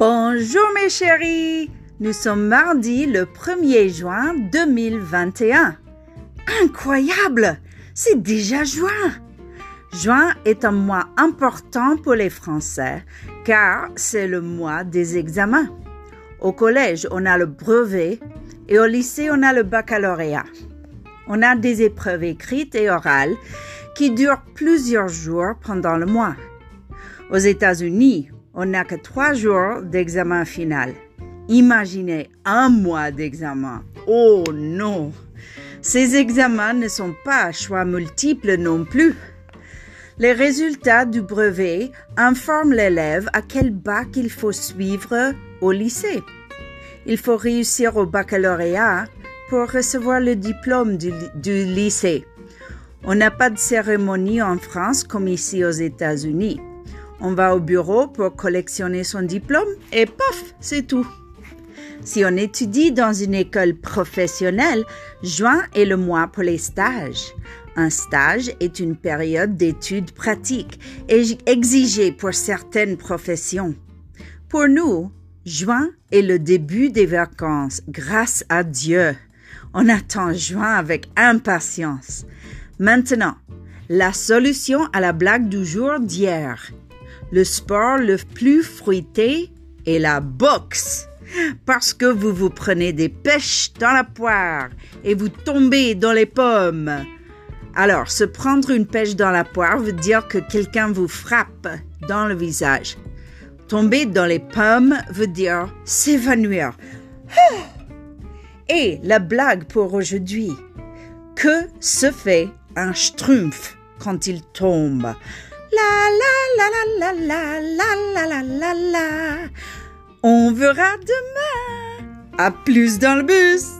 Bonjour mes chéris, nous sommes mardi le 1er juin 2021. Incroyable, c'est déjà juin. Juin est un mois important pour les Français car c'est le mois des examens. Au collège, on a le brevet et au lycée, on a le baccalauréat. On a des épreuves écrites et orales qui durent plusieurs jours pendant le mois. Aux États-Unis, on n'a que trois jours d'examen final. Imaginez un mois d'examen. Oh non! Ces examens ne sont pas à choix multiples non plus. Les résultats du brevet informent l'élève à quel bac il faut suivre au lycée. Il faut réussir au baccalauréat pour recevoir le diplôme du, du lycée. On n'a pas de cérémonie en France comme ici aux États-Unis. On va au bureau pour collectionner son diplôme et paf, c'est tout. Si on étudie dans une école professionnelle, juin est le mois pour les stages. Un stage est une période d'études pratiques exigée pour certaines professions. Pour nous, juin est le début des vacances, grâce à Dieu. On attend juin avec impatience. Maintenant, la solution à la blague du jour d'hier. Le sport le plus fruité est la boxe. Parce que vous vous prenez des pêches dans la poire et vous tombez dans les pommes. Alors, se prendre une pêche dans la poire veut dire que quelqu'un vous frappe dans le visage. Tomber dans les pommes veut dire s'évanouir. Et la blague pour aujourd'hui. Que se fait un schtroumpf quand il tombe? La la la la la la la la la la. On verra demain. À plus dans le bus.